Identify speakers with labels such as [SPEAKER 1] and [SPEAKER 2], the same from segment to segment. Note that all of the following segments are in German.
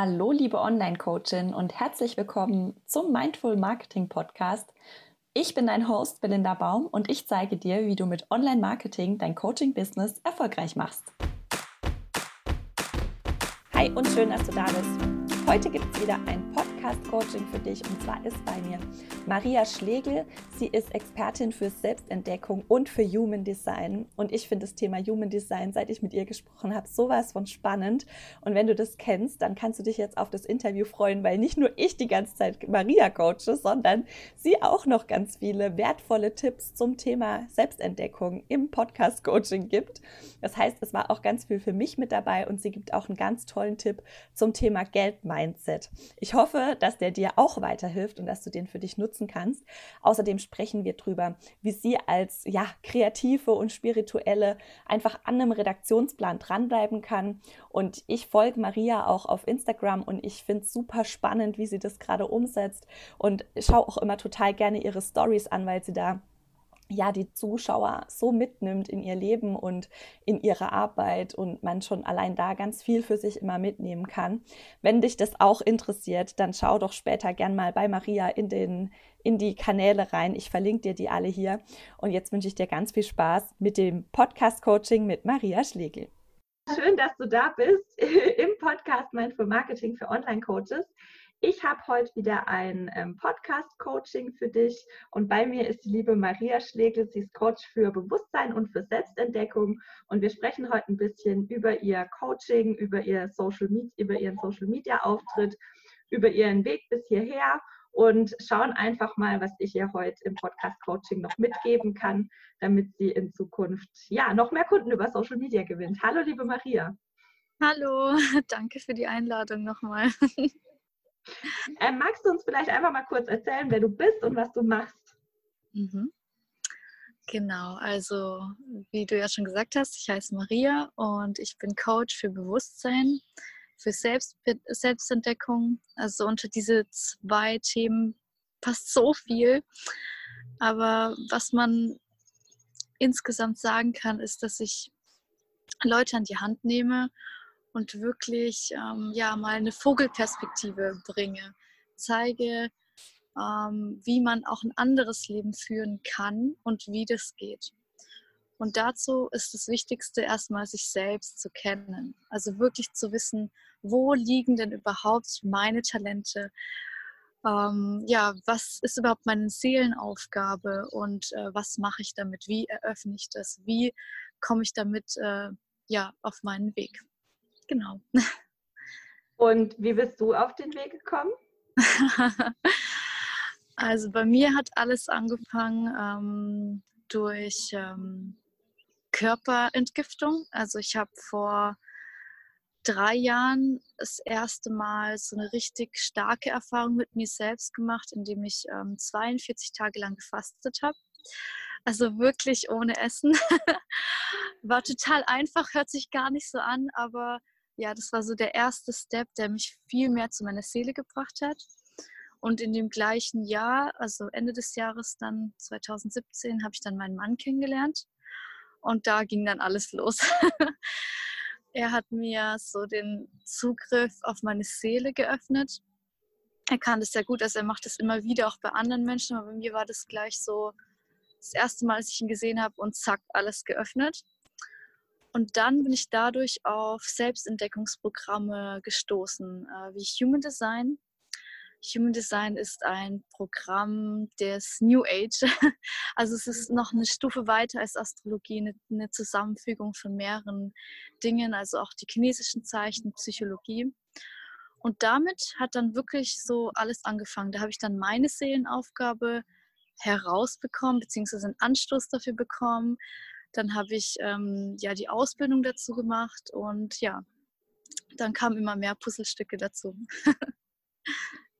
[SPEAKER 1] Hallo, liebe Online-Coachin und herzlich willkommen zum Mindful Marketing Podcast. Ich bin dein Host Belinda Baum und ich zeige dir, wie du mit Online-Marketing dein Coaching-Business erfolgreich machst. Hi und schön, dass du da bist. Heute gibt es wieder ein Podcast Podcast-Coaching für dich. Und zwar ist bei mir Maria Schlegel. Sie ist Expertin für Selbstentdeckung und für Human Design. Und ich finde das Thema Human Design, seit ich mit ihr gesprochen habe, sowas von spannend. Und wenn du das kennst, dann kannst du dich jetzt auf das Interview freuen, weil nicht nur ich die ganze Zeit Maria coache, sondern sie auch noch ganz viele wertvolle Tipps zum Thema Selbstentdeckung im Podcast-Coaching gibt. Das heißt, es war auch ganz viel für mich mit dabei und sie gibt auch einen ganz tollen Tipp zum Thema Geld-Mindset. Ich hoffe, dass der dir auch weiterhilft und dass du den für dich nutzen kannst. Außerdem sprechen wir drüber, wie sie als ja, kreative und spirituelle einfach an einem Redaktionsplan dranbleiben kann. Und ich folge Maria auch auf Instagram und ich finde es super spannend, wie sie das gerade umsetzt und schaue auch immer total gerne ihre Stories an, weil sie da ja, die Zuschauer so mitnimmt in ihr Leben und in ihre Arbeit und man schon allein da ganz viel für sich immer mitnehmen kann. Wenn dich das auch interessiert, dann schau doch später gern mal bei Maria in den in die Kanäle rein. Ich verlinke dir die alle hier. Und jetzt wünsche ich dir ganz viel Spaß mit dem Podcast Coaching mit Maria Schlegel.
[SPEAKER 2] Schön, dass du da bist im Podcast Mindful Marketing für Online Coaches. Ich habe heute wieder ein ähm, Podcast-Coaching für dich und bei mir ist die liebe Maria Schlegel. Sie ist Coach für Bewusstsein und für Selbstentdeckung und wir sprechen heute ein bisschen über ihr Coaching, über, ihr Social Media, über ihren Social-Media-Auftritt, über ihren Weg bis hierher und schauen einfach mal, was ich ihr heute im Podcast-Coaching noch mitgeben kann, damit sie in Zukunft ja noch mehr Kunden über Social Media gewinnt. Hallo, liebe Maria.
[SPEAKER 3] Hallo, danke für die Einladung nochmal.
[SPEAKER 2] Ähm, magst du uns vielleicht einfach mal kurz erzählen, wer du bist und was du machst?
[SPEAKER 3] Mhm. Genau, also wie du ja schon gesagt hast, ich heiße Maria und ich bin Coach für Bewusstsein, für Selbst Selbstentdeckung. Also unter diese zwei Themen passt so viel. Aber was man insgesamt sagen kann, ist, dass ich Leute an die Hand nehme und wirklich ähm, ja, mal eine Vogelperspektive bringe. Zeige, ähm, wie man auch ein anderes Leben führen kann und wie das geht. Und dazu ist das Wichtigste erstmal, sich selbst zu kennen. Also wirklich zu wissen, wo liegen denn überhaupt meine Talente? Ähm, ja, was ist überhaupt meine Seelenaufgabe und äh, was mache ich damit? Wie eröffne ich das? Wie komme ich damit äh, ja, auf meinen Weg? Genau.
[SPEAKER 2] Und wie bist du auf den Weg gekommen?
[SPEAKER 3] also bei mir hat alles angefangen ähm, durch ähm, Körperentgiftung. Also ich habe vor drei Jahren das erste Mal so eine richtig starke Erfahrung mit mir selbst gemacht, indem ich ähm, 42 Tage lang gefastet habe. Also wirklich ohne Essen. War total einfach, hört sich gar nicht so an, aber ja, das war so der erste Step, der mich viel mehr zu meiner Seele gebracht hat. Und in dem gleichen Jahr, also Ende des Jahres dann 2017, habe ich dann meinen Mann kennengelernt. Und da ging dann alles los. er hat mir so den Zugriff auf meine Seele geöffnet. Er kann das sehr gut, also er macht das immer wieder auch bei anderen Menschen, aber bei mir war das gleich so das erste Mal, als ich ihn gesehen habe und zack, alles geöffnet. Und dann bin ich dadurch auf Selbstentdeckungsprogramme gestoßen, äh, wie Human Design. Human Design ist ein Programm des New Age. Also es ist noch eine Stufe weiter als Astrologie, eine, eine Zusammenfügung von mehreren Dingen, also auch die chinesischen Zeichen, Psychologie. Und damit hat dann wirklich so alles angefangen. Da habe ich dann meine Seelenaufgabe herausbekommen, beziehungsweise einen Anstoß dafür bekommen, dann habe ich ähm, ja die Ausbildung dazu gemacht und ja, dann kamen immer mehr Puzzlestücke dazu.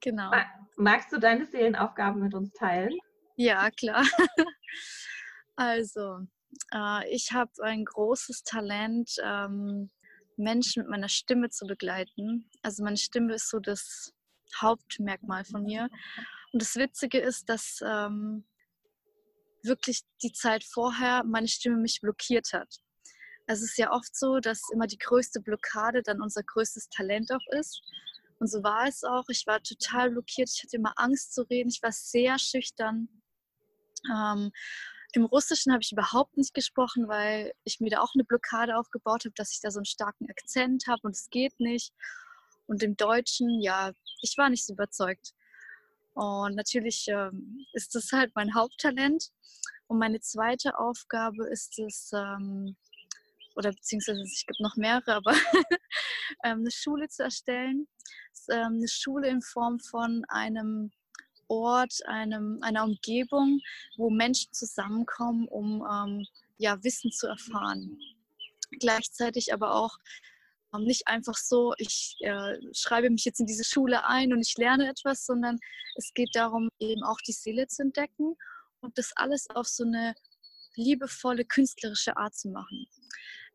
[SPEAKER 2] genau. Magst du deine Seelenaufgaben mit uns teilen?
[SPEAKER 3] Ja, klar. also, äh, ich habe ein großes Talent, ähm, Menschen mit meiner Stimme zu begleiten. Also meine Stimme ist so das Hauptmerkmal von mir. Und das Witzige ist, dass ähm, wirklich die Zeit vorher meine Stimme mich blockiert hat. Also es ist ja oft so, dass immer die größte Blockade dann unser größtes Talent auch ist. Und so war es auch. Ich war total blockiert. Ich hatte immer Angst zu reden. Ich war sehr schüchtern. Ähm, Im Russischen habe ich überhaupt nicht gesprochen, weil ich mir da auch eine Blockade aufgebaut habe, dass ich da so einen starken Akzent habe und es geht nicht. Und im Deutschen, ja, ich war nicht so überzeugt. Und natürlich ähm, ist das halt mein Haupttalent. Und meine zweite Aufgabe ist es, ähm, oder beziehungsweise es gibt noch mehrere, aber ähm, eine Schule zu erstellen. Ähm, eine Schule in Form von einem Ort, einem, einer Umgebung, wo Menschen zusammenkommen, um ähm, ja, Wissen zu erfahren. Gleichzeitig aber auch nicht einfach so, ich äh, schreibe mich jetzt in diese Schule ein und ich lerne etwas, sondern es geht darum, eben auch die Seele zu entdecken und das alles auf so eine liebevolle, künstlerische Art zu machen.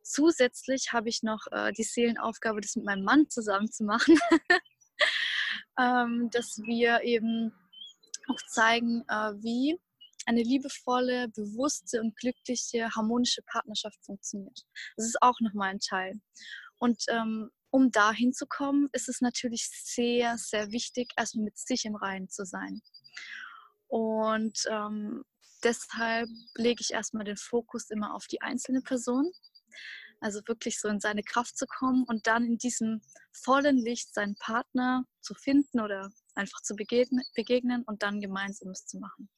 [SPEAKER 3] Zusätzlich habe ich noch äh, die Seelenaufgabe, das mit meinem Mann zusammen zu machen, ähm, dass wir eben auch zeigen, äh, wie eine liebevolle, bewusste und glückliche, harmonische Partnerschaft funktioniert. Das ist auch nochmal ein Teil. Und ähm, um dahin zu kommen, ist es natürlich sehr, sehr wichtig, erstmal mit sich im Reinen zu sein. Und ähm, deshalb lege ich erstmal den Fokus immer auf die einzelne Person. Also wirklich so in seine Kraft zu kommen und dann in diesem vollen Licht seinen Partner zu finden oder einfach zu begegnen, begegnen und dann gemeinsam es zu machen.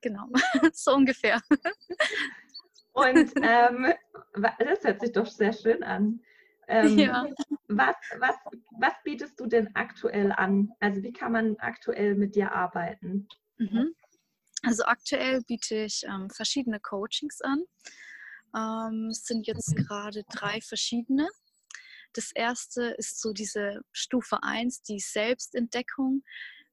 [SPEAKER 3] Genau, so ungefähr.
[SPEAKER 1] Und ähm, das hört sich doch sehr schön an. Ähm, ja. was, was, was bietest du denn aktuell an? Also wie kann man aktuell mit dir arbeiten?
[SPEAKER 3] Mhm. Also aktuell biete ich ähm, verschiedene Coachings an. Ähm, es sind jetzt gerade drei verschiedene. Das erste ist so diese Stufe 1, die Selbstentdeckung.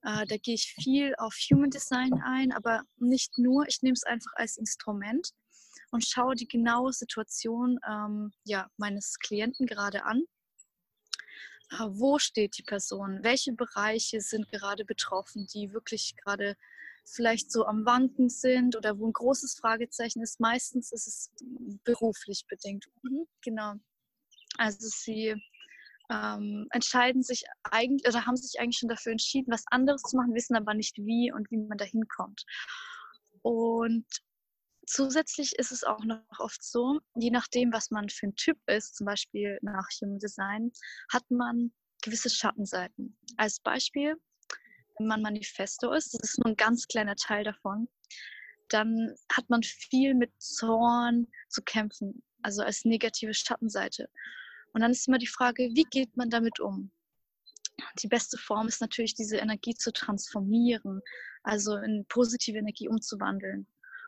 [SPEAKER 3] Äh, da gehe ich viel auf Human Design ein, aber nicht nur. Ich nehme es einfach als Instrument und schaue die genaue Situation ähm, ja, meines Klienten gerade an. Äh, wo steht die Person? Welche Bereiche sind gerade betroffen, die wirklich gerade vielleicht so am Wanken sind oder wo ein großes Fragezeichen ist. Meistens ist es beruflich bedingt. Mhm, genau. Also sie ähm, entscheiden sich eigentlich oder haben sich eigentlich schon dafür entschieden, was anderes zu machen, wissen aber nicht wie und wie man da hinkommt. Und zusätzlich ist es auch noch oft so, je nachdem, was man für ein Typ ist, zum Beispiel nach Human Design, hat man gewisse Schattenseiten. Als Beispiel, wenn man Manifesto ist, das ist nur ein ganz kleiner Teil davon, dann hat man viel mit Zorn zu kämpfen, also als negative Schattenseite. Und dann ist immer die Frage, wie geht man damit um? Die beste Form ist natürlich, diese Energie zu transformieren, also in positive Energie umzuwandeln.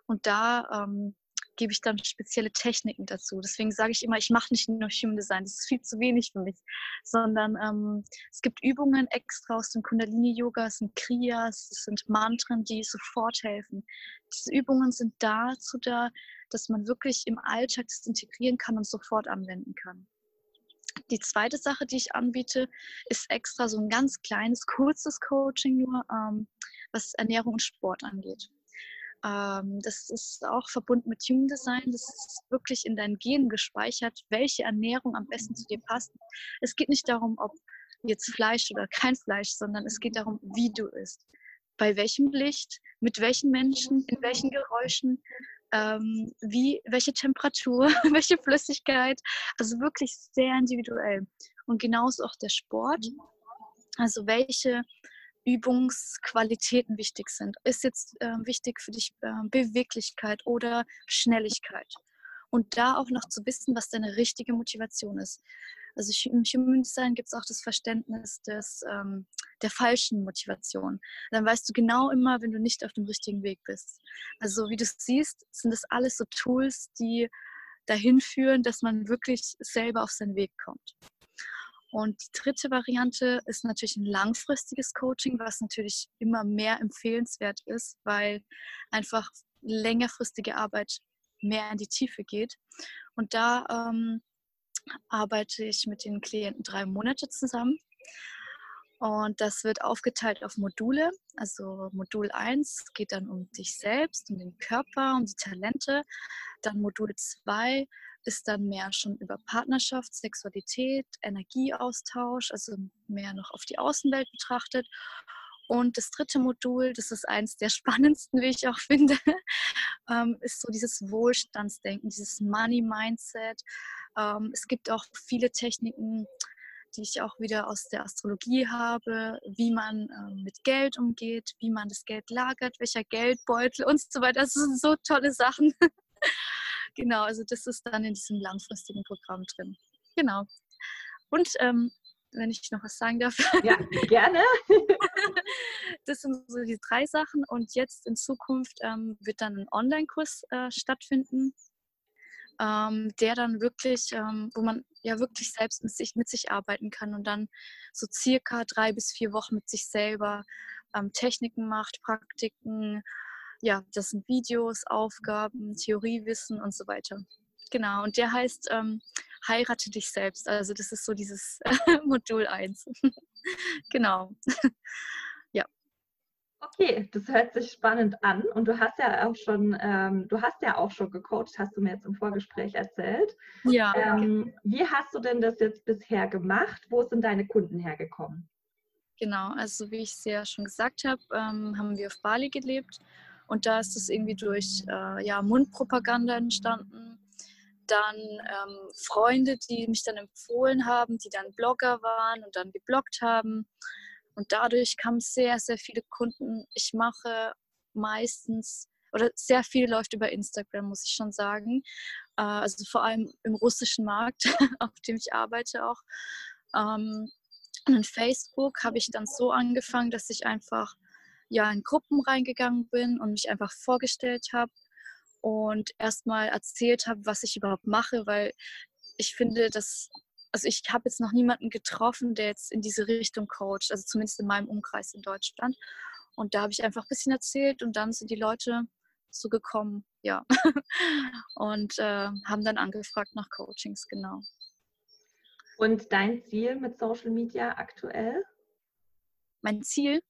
[SPEAKER 3] Und da ähm, gebe ich dann spezielle Techniken dazu. Deswegen sage ich immer, ich mache nicht nur Human Design, das ist viel zu wenig für mich, sondern ähm, es gibt Übungen extra aus dem Kundalini-Yoga, es sind Kriyas, es sind Mantren, die sofort helfen. Diese Übungen sind dazu da, dass man wirklich im Alltag das integrieren kann und sofort anwenden kann. Die zweite Sache, die ich anbiete, ist extra so ein ganz kleines, kurzes Coaching nur, ähm, was Ernährung und Sport angeht. Ähm, das ist auch verbunden mit Human Design. Das ist wirklich in deinen Genen gespeichert, welche Ernährung am besten zu dir passt. Es geht nicht darum, ob jetzt Fleisch oder kein Fleisch, sondern es geht darum, wie du isst. Bei welchem Licht, mit welchen Menschen, in welchen Geräuschen, ähm, wie, welche Temperatur, welche Flüssigkeit. Also wirklich sehr individuell. Und genauso auch der Sport. Also welche Übungsqualitäten wichtig sind. Ist jetzt äh, wichtig für dich äh, Beweglichkeit oder Schnelligkeit? Und da auch noch zu wissen, was deine richtige Motivation ist. Also im Human Design gibt es auch das Verständnis des, ähm, der falschen Motivation. Dann weißt du genau immer, wenn du nicht auf dem richtigen Weg bist. Also wie du siehst, sind das alles so Tools, die dahin führen, dass man wirklich selber auf seinen Weg kommt. Und die dritte Variante ist natürlich ein langfristiges Coaching, was natürlich immer mehr empfehlenswert ist, weil einfach längerfristige Arbeit mehr in die Tiefe geht. Und da ähm, arbeite ich mit den Klienten drei Monate zusammen. Und das wird aufgeteilt auf Module. Also Modul 1 geht dann um dich selbst, um den Körper, um die Talente. Dann Modul 2 ist dann mehr schon über Partnerschaft, Sexualität, Energieaustausch, also mehr noch auf die Außenwelt betrachtet. Und das dritte Modul, das ist eins der spannendsten, wie ich auch finde, ähm, ist so dieses Wohlstandsdenken, dieses Money-Mindset. Ähm, es gibt auch viele Techniken, die ich auch wieder aus der Astrologie habe, wie man ähm, mit Geld umgeht, wie man das Geld lagert, welcher Geldbeutel und so weiter. Das sind so tolle Sachen. genau, also das ist dann in diesem langfristigen Programm drin. Genau. Und ähm, wenn ich noch was sagen darf.
[SPEAKER 1] Ja, gerne.
[SPEAKER 3] das sind so die drei Sachen. Und jetzt in Zukunft ähm, wird dann ein Online-Kurs äh, stattfinden, ähm, der dann wirklich, ähm, wo man ja wirklich selbst mit sich, mit sich arbeiten kann und dann so circa drei bis vier Wochen mit sich selber ähm, Techniken macht, Praktiken. Ja, das sind Videos, Aufgaben, Theoriewissen und so weiter. Genau, und der heißt ähm, Heirate dich selbst. Also das ist so dieses Modul 1. genau. ja.
[SPEAKER 1] Okay, das hört sich spannend an. Und du hast ja auch schon, ähm, du hast ja auch schon gecoacht, hast du mir jetzt im Vorgespräch erzählt.
[SPEAKER 3] Ja.
[SPEAKER 1] Ähm, wie hast du denn das jetzt bisher gemacht? Wo sind deine Kunden hergekommen?
[SPEAKER 3] Genau, also wie ich es ja schon gesagt habe, ähm, haben wir auf Bali gelebt und da ist es irgendwie durch äh, ja, Mundpropaganda entstanden dann ähm, Freunde, die mich dann empfohlen haben, die dann Blogger waren und dann gebloggt haben. Und dadurch kamen sehr, sehr viele Kunden. Ich mache meistens, oder sehr viel läuft über Instagram, muss ich schon sagen. Äh, also vor allem im russischen Markt, auf dem ich arbeite auch. Ähm, und Facebook habe ich dann so angefangen, dass ich einfach ja in Gruppen reingegangen bin und mich einfach vorgestellt habe und erstmal erzählt habe, was ich überhaupt mache, weil ich finde, dass, also ich habe jetzt noch niemanden getroffen, der jetzt in diese Richtung coacht, also zumindest in meinem Umkreis in Deutschland. Und da habe ich einfach ein bisschen erzählt und dann sind die Leute so gekommen, ja. und äh, haben dann angefragt nach Coachings, genau.
[SPEAKER 1] Und dein Ziel mit Social Media aktuell?
[SPEAKER 3] Mein Ziel?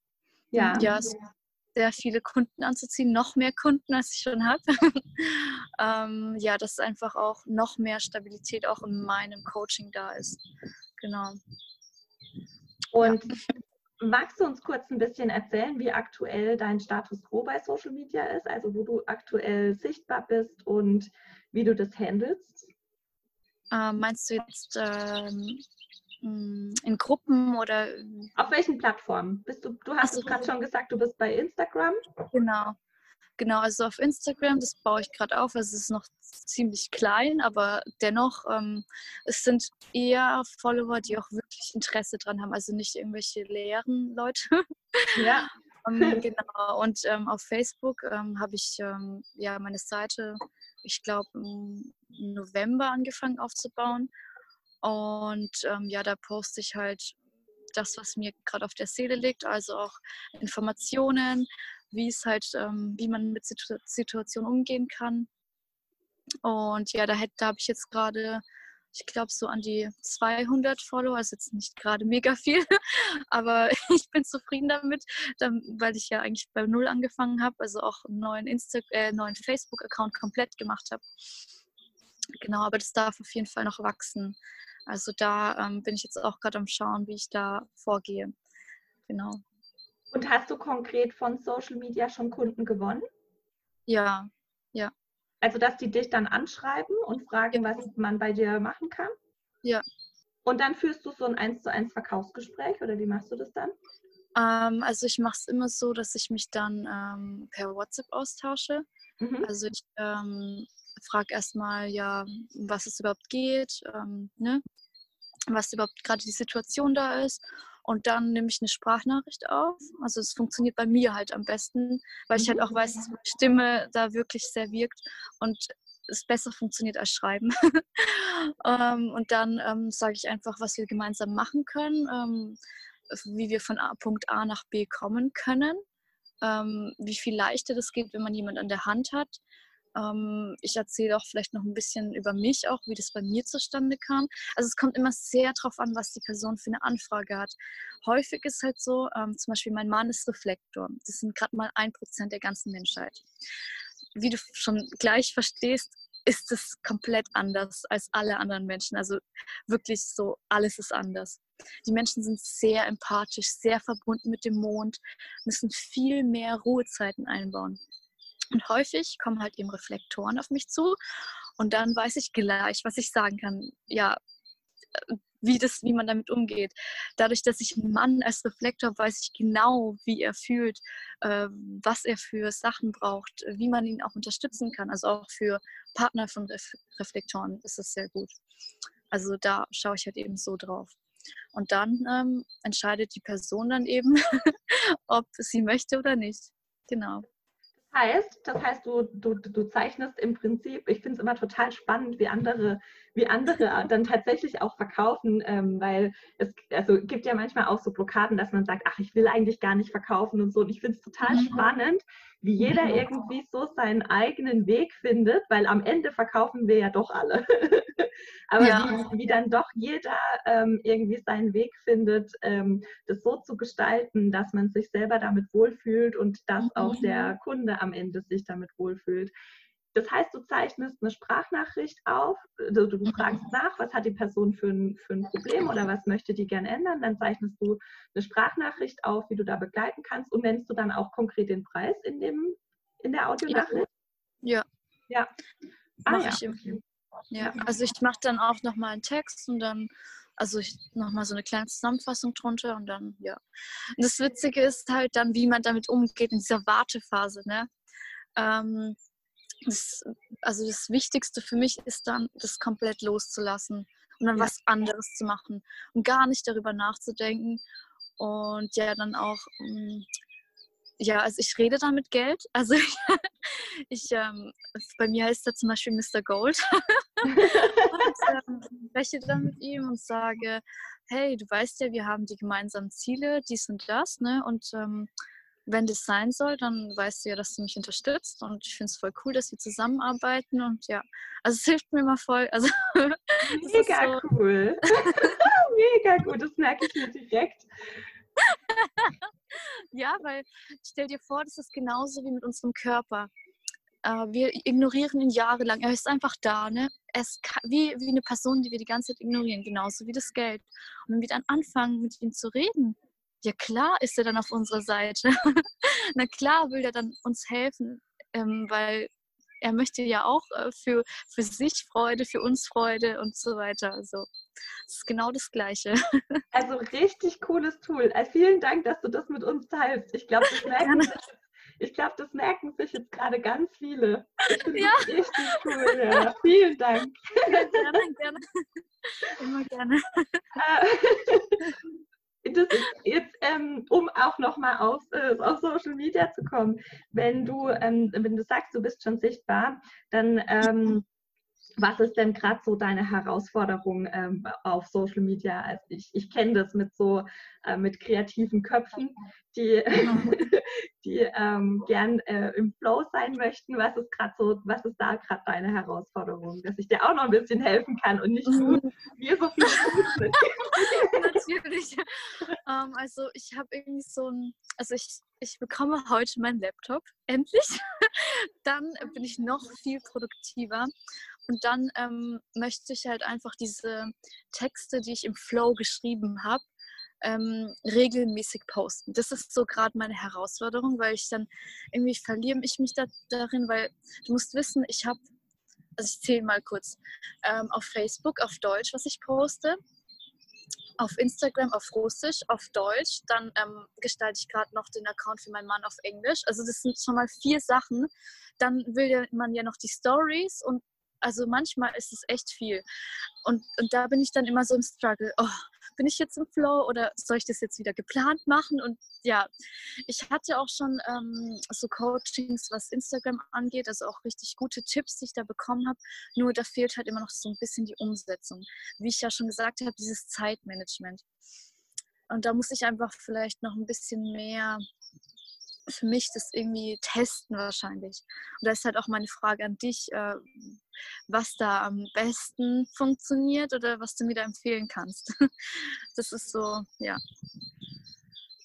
[SPEAKER 1] Ja.
[SPEAKER 3] Ja, sehr viele Kunden anzuziehen, noch mehr Kunden, als ich schon habe. ähm, ja, dass einfach auch noch mehr Stabilität auch in meinem Coaching da ist. Genau.
[SPEAKER 1] Und ja. magst du uns kurz ein bisschen erzählen, wie aktuell dein Status quo bei Social Media ist, also wo du aktuell sichtbar bist und wie du das handelst?
[SPEAKER 3] Ähm, meinst du jetzt ähm, hm, in Gruppen oder.
[SPEAKER 1] Auf welchen Plattformen? Bist du, du hast also, gerade schon gesagt, du bist bei Instagram.
[SPEAKER 3] Genau. Genau, also auf Instagram, das baue ich gerade auf. Also es ist noch ziemlich klein, aber dennoch, ähm, es sind eher Follower, die auch wirklich Interesse dran haben. Also nicht irgendwelche leeren Leute.
[SPEAKER 1] Ja.
[SPEAKER 3] ähm, genau. Und ähm, auf Facebook ähm, habe ich ähm, ja meine Seite, ich glaube, im November angefangen aufzubauen. Und ähm, ja, da poste ich halt das, was mir gerade auf der Seele liegt, also auch Informationen, wie es halt, ähm, wie man mit Situ Situationen umgehen kann. Und ja, da, da habe ich jetzt gerade, ich glaube, so an die 200 Follower, also jetzt nicht gerade mega viel, aber ich bin zufrieden damit, weil ich ja eigentlich bei Null angefangen habe, also auch einen neuen, äh, neuen Facebook-Account komplett gemacht habe. Genau, aber das darf auf jeden Fall noch wachsen. Also da ähm, bin ich jetzt auch gerade am Schauen, wie ich da vorgehe. Genau.
[SPEAKER 1] Und hast du konkret von Social Media schon Kunden gewonnen?
[SPEAKER 3] Ja, ja.
[SPEAKER 1] Also, dass die dich dann anschreiben und fragen, ja. was man bei dir machen kann?
[SPEAKER 3] Ja.
[SPEAKER 1] Und dann führst du so ein 1 zu 1 Verkaufsgespräch oder wie machst du das dann?
[SPEAKER 3] Ähm, also ich mache es immer so, dass ich mich dann ähm, per WhatsApp austausche. Mhm. Also ich ähm, frage erstmal, ja, was es überhaupt geht, ähm, ne? was überhaupt gerade die Situation da ist. Und dann nehme ich eine Sprachnachricht auf. Also es funktioniert bei mir halt am besten, weil ich halt auch weiß, dass meine Stimme da wirklich sehr wirkt und es besser funktioniert als Schreiben. ähm, und dann ähm, sage ich einfach, was wir gemeinsam machen können, ähm, wie wir von A, Punkt A nach B kommen können, ähm, wie viel leichter das geht, wenn man jemanden an der Hand hat ähm, ich erzähle auch vielleicht noch ein bisschen über mich, auch wie das bei mir zustande kam. Also es kommt immer sehr darauf an, was die Person für eine Anfrage hat. Häufig ist halt so, ähm, zum Beispiel mein Mann ist Reflektor. Das sind gerade mal ein Prozent der ganzen Menschheit. Wie du schon gleich verstehst, ist es komplett anders als alle anderen Menschen. Also wirklich so, alles ist anders. Die Menschen sind sehr empathisch, sehr verbunden mit dem Mond, müssen viel mehr Ruhezeiten einbauen. Und häufig kommen halt eben Reflektoren auf mich zu und dann weiß ich gleich, was ich sagen kann. Ja, wie, das, wie man damit umgeht. Dadurch, dass ich einen Mann als Reflektor weiß ich genau, wie er fühlt, äh, was er für Sachen braucht, wie man ihn auch unterstützen kann. Also auch für Partner von Ref Reflektoren ist es sehr gut. Also da schaue ich halt eben so drauf. Und dann ähm, entscheidet die Person dann eben, ob sie möchte oder nicht. Genau
[SPEAKER 1] heißt, das heißt, du, du, du zeichnest im Prinzip, ich finde es immer total spannend, wie andere, wie andere dann tatsächlich auch verkaufen, ähm, weil es also gibt ja manchmal auch so Blockaden, dass man sagt, ach, ich will eigentlich gar nicht verkaufen und so. Und ich finde es total mhm. spannend, wie jeder irgendwie so seinen eigenen Weg findet, weil am Ende verkaufen wir ja doch alle. Aber ja. wie, wie, dann doch jeder ähm, irgendwie seinen Weg findet, ähm, das so zu gestalten, dass man sich selber damit wohlfühlt und dass mhm. auch der Kunde am Ende sich damit wohlfühlt. Das heißt, du zeichnest eine Sprachnachricht auf, also du mhm. fragst nach, was hat die Person für ein, für ein Problem oder was möchte die gerne ändern. Dann zeichnest du eine Sprachnachricht auf, wie du da begleiten kannst und nennst du dann auch konkret den Preis in, dem, in der Audionachricht?
[SPEAKER 3] Ja.
[SPEAKER 1] Ja.
[SPEAKER 3] Ah, ja. Ich ja, also ich mache dann auch nochmal einen Text und dann also nochmal so eine kleine Zusammenfassung drunter und dann, ja. Und das Witzige ist halt dann, wie man damit umgeht in dieser Wartephase, ne? Ähm, das, also das Wichtigste für mich ist dann, das komplett loszulassen und dann ja. was anderes zu machen und gar nicht darüber nachzudenken und ja dann auch mm, ja, also ich rede dann mit Geld. Also ich, ich ähm, bei mir heißt er zum Beispiel Mr. Gold. und ähm, spreche dann mit ihm und sage, hey, du weißt ja, wir haben die gemeinsamen Ziele, dies und das, ne? Und ähm, wenn das sein soll, dann weißt du ja, dass du mich unterstützt und ich finde es voll cool, dass wir zusammenarbeiten und ja, also es hilft mir immer voll. Also,
[SPEAKER 1] Mega so. cool. Mega gut, das merke ich mir direkt.
[SPEAKER 3] ja, weil stell dir vor, das ist genauso wie mit unserem Körper. Äh, wir ignorieren ihn jahrelang. Er ist einfach da, ne? Ist wie, wie eine Person, die wir die ganze Zeit ignorieren, genauso wie das Geld. Und wenn wir dann anfangen, mit ihm zu reden, ja klar ist er dann auf unserer Seite. Na klar will er dann uns helfen, ähm, weil er möchte ja auch äh, für, für sich Freude, für uns Freude und so weiter. Also es ist genau das Gleiche.
[SPEAKER 1] Also richtig cooles Tool. Also vielen Dank, dass du das mit uns teilst. Ich glaube, das merken sich, ich glaube, das merken sich jetzt gerade ganz viele. Ich finde ja. das richtig cool. Ja. Vielen Dank. Ja, gerne, gerne. Immer gerne. Das jetzt, ähm, um auch nochmal auf, äh, auf Social Media zu kommen, wenn du, ähm, wenn du sagst, du bist schon sichtbar, dann ähm, was ist denn gerade so deine Herausforderung ähm, auf Social Media? Also ich, ich kenne das mit so äh, mit kreativen Köpfen, die, die ähm, gern äh, im Flow sein möchten. Was ist gerade so, was ist da gerade deine Herausforderung, dass ich dir auch noch ein bisschen helfen kann und nicht nur mir so viel?
[SPEAKER 3] Natürlich. Ähm, also ich habe irgendwie so ein, also ich, ich bekomme heute meinen Laptop, endlich. Dann bin ich noch viel produktiver. Und dann ähm, möchte ich halt einfach diese Texte, die ich im Flow geschrieben habe, ähm, regelmäßig posten. Das ist so gerade meine Herausforderung, weil ich dann irgendwie verliere ich mich da, darin, weil du musst wissen, ich habe, also ich zähle mal kurz, ähm, auf Facebook auf Deutsch, was ich poste, auf Instagram auf Russisch, auf Deutsch, dann ähm, gestalte ich gerade noch den Account für meinen Mann auf Englisch. Also das sind schon mal vier Sachen. Dann will man ja noch die Stories und also manchmal ist es echt viel. Und, und da bin ich dann immer so im Struggle. Oh, bin ich jetzt im Flow oder soll ich das jetzt wieder geplant machen? Und ja, ich hatte auch schon ähm, so Coachings, was Instagram angeht, also auch richtig gute Tipps, die ich da bekommen habe. Nur da fehlt halt immer noch so ein bisschen die Umsetzung. Wie ich ja schon gesagt habe, dieses Zeitmanagement. Und da muss ich einfach vielleicht noch ein bisschen mehr für mich das irgendwie testen wahrscheinlich. Und da ist halt auch meine Frage an dich, äh, was da am besten funktioniert oder was du mir da empfehlen kannst. Das ist so, ja.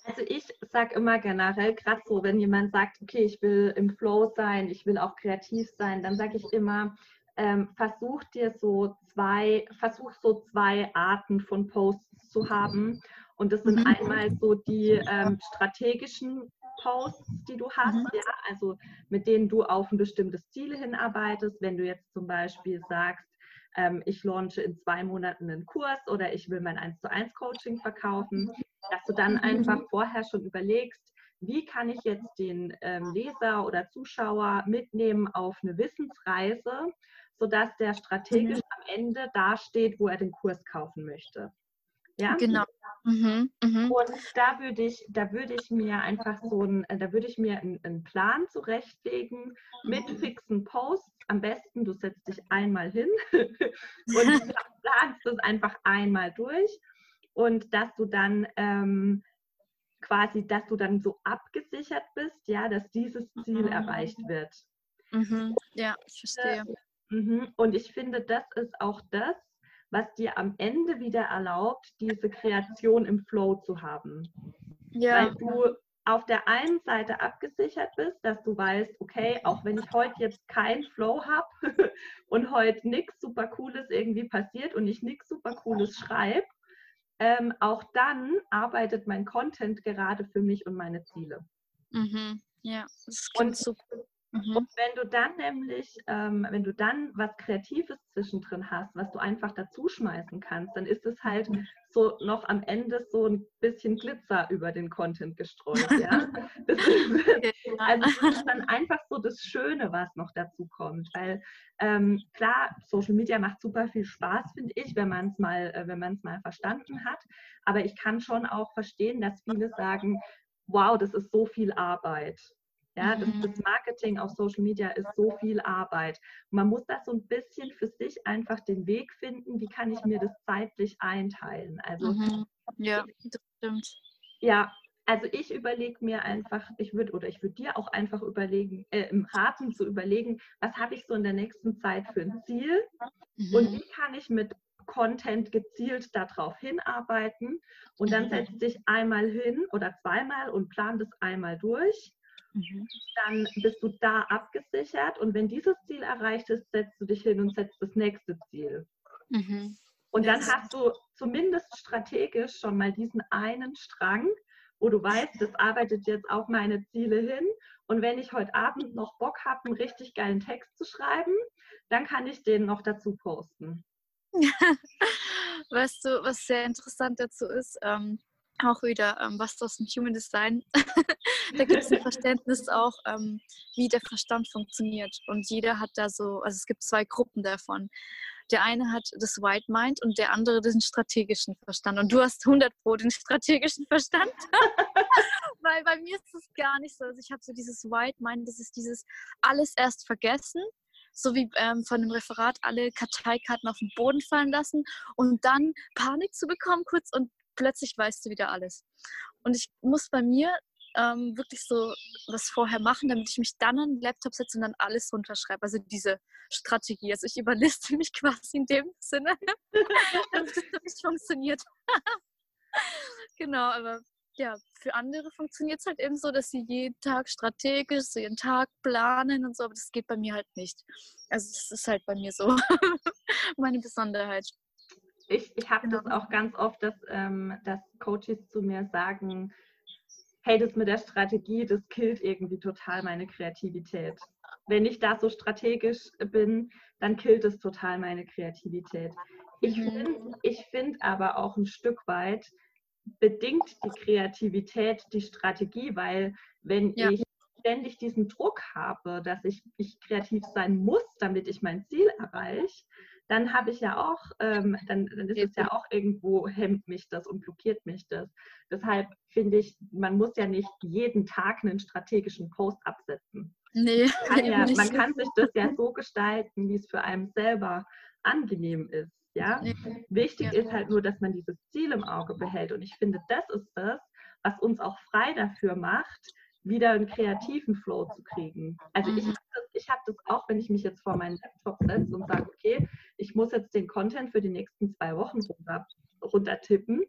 [SPEAKER 1] Also ich sage immer generell, gerade so, wenn jemand sagt, okay, ich will im Flow sein, ich will auch kreativ sein, dann sage ich immer, ähm, versuch dir so zwei, versuch so zwei Arten von Posts zu haben. Und das sind mhm. einmal so die ähm, strategischen Posts, die du hast, mhm. ja, also mit denen du auf ein bestimmtes Ziel hinarbeitest. Wenn du jetzt zum Beispiel sagst, ähm, ich launche in zwei Monaten einen Kurs oder ich will mein 1 zu 1 Coaching verkaufen, dass du dann mhm. einfach vorher schon überlegst, wie kann ich jetzt den ähm, Leser oder Zuschauer mitnehmen auf eine Wissensreise, sodass der strategisch mhm. am Ende dasteht, wo er den Kurs kaufen möchte.
[SPEAKER 3] Ja? Genau. Mhm,
[SPEAKER 1] mh. Und da würde ich, da würde ich mir einfach so ein, da würde ich mir einen, einen Plan zurechtlegen mit fixen Posts. Am besten, du setzt dich einmal hin und planst es einfach einmal durch und dass du dann ähm, quasi, dass du dann so abgesichert bist, ja, dass dieses Ziel mhm. erreicht wird.
[SPEAKER 3] Mhm. Ja, ich verstehe.
[SPEAKER 1] Mhm. Und ich finde, das ist auch das, was dir am Ende wieder erlaubt, diese Kreation im Flow zu haben. Ja. Weil du auf der einen Seite abgesichert bist, dass du weißt, okay, auch wenn ich heute jetzt keinen Flow habe und heute nichts super Cooles irgendwie passiert und ich nichts super Cooles schreibe, ähm, auch dann arbeitet mein Content gerade für mich und meine Ziele.
[SPEAKER 3] Mhm. Ja,
[SPEAKER 1] das klingt und, super. Mhm. Und wenn du dann nämlich, ähm, wenn du dann was Kreatives zwischendrin hast, was du einfach dazu schmeißen kannst, dann ist es halt so noch am Ende so ein bisschen Glitzer über den Content gestreut. Ja? Das ist, also das ist dann einfach so das Schöne, was noch dazu kommt. Weil ähm, klar, Social Media macht super viel Spaß, finde ich, wenn man es mal, äh, wenn man es mal verstanden hat. Aber ich kann schon auch verstehen, dass viele sagen, wow, das ist so viel Arbeit. Ja, das, mhm. das, Marketing auf Social Media ist so viel Arbeit. man muss das so ein bisschen für sich einfach den Weg finden, wie kann ich mir das zeitlich einteilen. Also
[SPEAKER 3] mhm. ja, das stimmt.
[SPEAKER 1] Ja, also ich überlege mir einfach, ich würde oder ich würde dir auch einfach überlegen, äh, im Raten zu überlegen, was habe ich so in der nächsten Zeit für ein Ziel mhm. und wie kann ich mit Content gezielt darauf hinarbeiten und dann mhm. setzt dich einmal hin oder zweimal und plan das einmal durch Mhm. Dann bist du da abgesichert und wenn dieses Ziel erreicht ist, setzt du dich hin und setzt das nächste Ziel. Mhm. Und dann hast du zumindest strategisch schon mal diesen einen Strang, wo du weißt, das arbeitet jetzt auf meine Ziele hin. Und wenn ich heute Abend noch Bock habe, einen richtig geilen Text zu schreiben, dann kann ich den noch dazu posten.
[SPEAKER 3] weißt du, was sehr interessant dazu ist? Ähm, auch wieder ähm, was aus dem Human Design. da gibt es ein Verständnis auch, ähm, wie der Verstand funktioniert. Und jeder hat da so, also es gibt zwei Gruppen davon. Der eine hat das White Mind und der andere den strategischen Verstand. Und du hast 100 Pro den strategischen Verstand. Weil bei mir ist es gar nicht so. Also ich habe so dieses White Mind, das ist dieses alles erst vergessen so wie ähm, von dem Referat alle Karteikarten auf den Boden fallen lassen und dann Panik zu bekommen kurz und plötzlich weißt du wieder alles. Und ich muss bei mir ähm, wirklich so was vorher machen, damit ich mich dann an den Laptop setze und dann alles runterschreibe. Also diese Strategie. Also ich überliste mich quasi in dem Sinne, damit es nicht funktioniert. genau, aber ja, für andere funktioniert es halt eben so, dass sie jeden Tag strategisch so ihren Tag planen und so, aber das geht bei mir halt nicht. Also das ist halt bei mir so meine Besonderheit
[SPEAKER 1] ich, ich habe genau. das auch ganz oft, dass, ähm, dass Coaches zu mir sagen, hey, das mit der Strategie, das killt irgendwie total meine Kreativität. Wenn ich da so strategisch bin, dann killt es total meine Kreativität. Ich mhm. finde ich find aber auch ein Stück weit bedingt die Kreativität die Strategie, weil wenn ja. ich ständig diesen Druck habe, dass ich, ich kreativ sein muss, damit ich mein Ziel erreiche, dann habe ich ja auch, ähm, dann, dann ist es ja auch irgendwo, hemmt mich das und blockiert mich das. Deshalb finde ich, man muss ja nicht jeden Tag einen strategischen Post absetzen. Nee, kann ja, man kann sich das ja so gestalten, wie es für einen selber angenehm ist. Ja? Nee. Wichtig ja. ist halt nur, dass man dieses Ziel im Auge behält. Und ich finde, das ist das, was uns auch frei dafür macht, wieder einen kreativen Flow zu kriegen. Also ich, mhm. Ich habe das auch, wenn ich mich jetzt vor meinen Laptop setze und sage, okay, ich muss jetzt den Content für die nächsten zwei Wochen runter, runter tippen,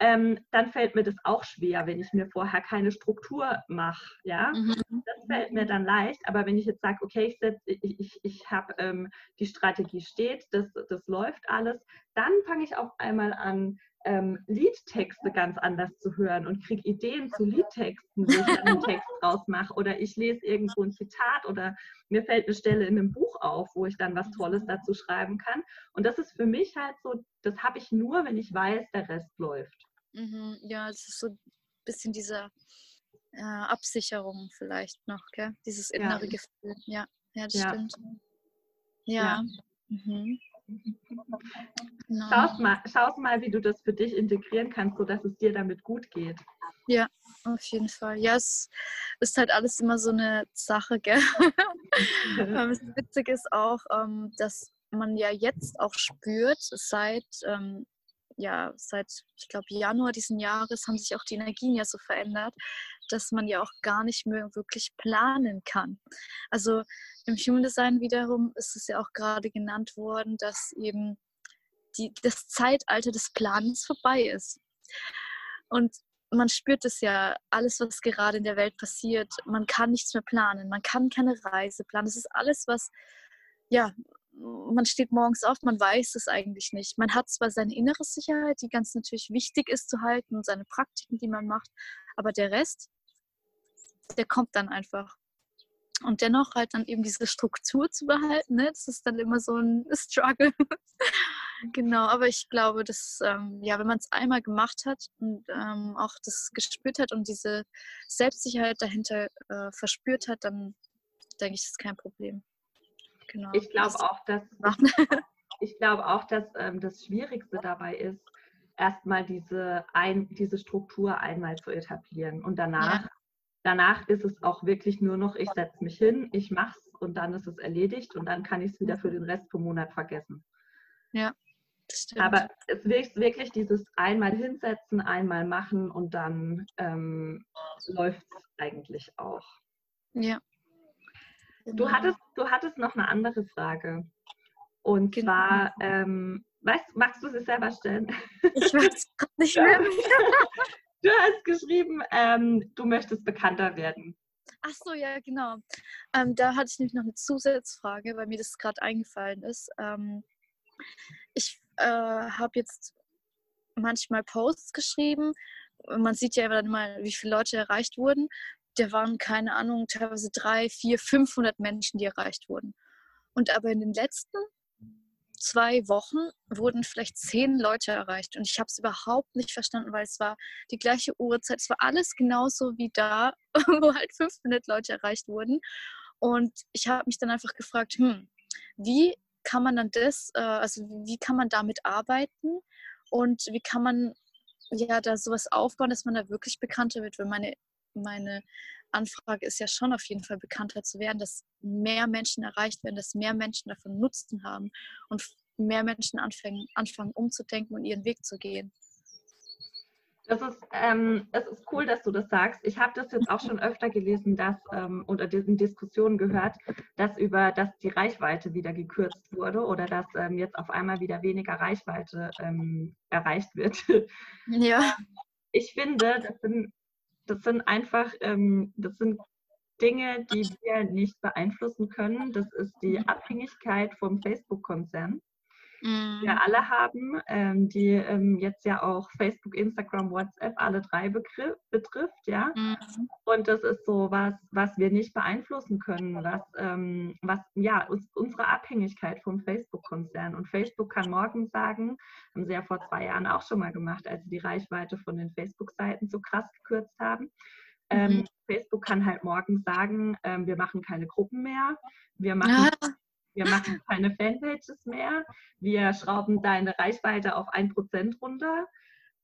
[SPEAKER 1] ähm, dann fällt mir das auch schwer, wenn ich mir vorher keine Struktur mache. Ja? Mhm. Das fällt mir dann leicht. Aber wenn ich jetzt sage, okay, ich, setz, ich, ich, ich habe ähm, die Strategie steht, das, das läuft alles, dann fange ich auf einmal an, ähm, Liedtexte ganz anders zu hören und kriege Ideen zu Liedtexten, wo ich einen Text draus mache. Oder ich lese irgendwo ein Zitat oder mir fällt eine Stelle in einem Buch auf, wo ich dann was Tolles dazu schreiben kann. Und das ist für mich halt so, das habe ich nur, wenn ich weiß, der Rest läuft.
[SPEAKER 3] Mhm, ja, es ist so ein bisschen diese äh, Absicherung vielleicht noch, gell? dieses innere ja. Gefühl. Ja, ja das ja. stimmt. Ja. ja. Mhm.
[SPEAKER 1] Genau. Schau mal, mal, wie du das für dich integrieren kannst, sodass es dir damit gut geht.
[SPEAKER 3] Ja, auf jeden Fall. Ja, es ist halt alles immer so eine Sache, gell? das Witzige ist auch, ähm, dass man ja jetzt auch spürt, seit ähm, ja, seit, ich glaube, Januar diesen Jahres haben sich auch die Energien ja so verändert, dass man ja auch gar nicht mehr wirklich planen kann. Also im Human Design wiederum ist es ja auch gerade genannt worden, dass eben die, das Zeitalter des Planens vorbei ist. Und man spürt es ja, alles, was gerade in der Welt passiert, man kann nichts mehr planen, man kann keine Reise planen. Das ist alles, was, ja, man steht morgens auf, man weiß es eigentlich nicht. Man hat zwar seine innere Sicherheit, die ganz natürlich wichtig ist zu halten und seine Praktiken, die man macht, aber der Rest, der kommt dann einfach. Und dennoch halt dann eben diese Struktur zu behalten, ne? das ist dann immer so ein Struggle. genau, aber ich glaube, dass, ähm, ja, wenn man es einmal gemacht hat und ähm, auch das gespürt hat und diese Selbstsicherheit dahinter äh, verspürt hat, dann denke ich, ist kein Problem.
[SPEAKER 1] Genau. Ich glaube auch, dass ich glaube auch, dass ähm, das Schwierigste dabei ist, erstmal diese, ein, diese Struktur einmal zu etablieren. Und danach, ja. Danach ist es auch wirklich nur noch, ich setze mich hin, ich mache es und dann ist es erledigt und dann kann ich es wieder für den Rest vom Monat vergessen.
[SPEAKER 3] Ja.
[SPEAKER 1] Aber es ist wirklich dieses einmal hinsetzen, einmal machen und dann ähm, läuft es eigentlich auch.
[SPEAKER 3] Ja.
[SPEAKER 1] Du, genau. hattest, du hattest noch eine andere Frage. Und genau. zwar, ähm, weißt, magst du sie selber stellen?
[SPEAKER 3] Ich weiß nicht mehr.
[SPEAKER 1] du hast geschrieben, ähm, du möchtest bekannter werden.
[SPEAKER 3] Ach so, ja, genau. Ähm, da hatte ich nämlich noch eine Zusatzfrage, weil mir das gerade eingefallen ist. Ähm, ich äh, habe jetzt manchmal Posts geschrieben. Man sieht ja dann mal, wie viele Leute erreicht wurden da waren keine Ahnung, teilweise drei, vier, 500 Menschen, die erreicht wurden. Und aber in den letzten zwei Wochen wurden vielleicht zehn Leute erreicht. Und ich habe es überhaupt nicht verstanden, weil es war die gleiche Uhrzeit. Es war alles genauso wie da, wo halt 500 Leute erreicht wurden. Und ich habe mich dann einfach gefragt, hm, wie kann man dann das, äh, also wie kann man damit arbeiten und wie kann man ja da sowas aufbauen, dass man da wirklich bekannter wird, wenn meine meine Anfrage ist ja schon auf jeden Fall bekannter zu werden, dass mehr Menschen erreicht werden, dass mehr Menschen davon Nutzen haben und mehr Menschen anfangen, anfangen umzudenken und ihren Weg zu gehen.
[SPEAKER 1] Das ist, ähm, es ist cool, dass du das sagst. Ich habe das jetzt auch schon öfter gelesen, dass ähm, unter diesen Diskussionen gehört, dass über, dass die Reichweite wieder gekürzt wurde oder dass ähm, jetzt auf einmal wieder weniger Reichweite ähm, erreicht wird.
[SPEAKER 3] Ja.
[SPEAKER 1] Ich finde, das sind das sind einfach, ähm, das sind Dinge, die wir nicht beeinflussen können. Das ist die. Abhängigkeit vom Facebook-Konzern. Mhm. Wir alle haben, ähm, die ähm, jetzt ja auch Facebook, Instagram, WhatsApp alle drei Begriff, betrifft, ja. Mhm. Und das ist so was, was wir nicht beeinflussen können, was, ähm, was ja, uns, unsere Abhängigkeit vom Facebook-Konzern. Und Facebook kann morgen sagen, haben sie ja vor zwei Jahren auch schon mal gemacht, als sie die Reichweite von den Facebook-Seiten so krass gekürzt haben. Ähm, mhm. Facebook kann halt morgen sagen, ähm, wir machen keine Gruppen mehr, wir machen ja. Wir machen keine Fanpages mehr. Wir schrauben deine Reichweite auf 1% runter.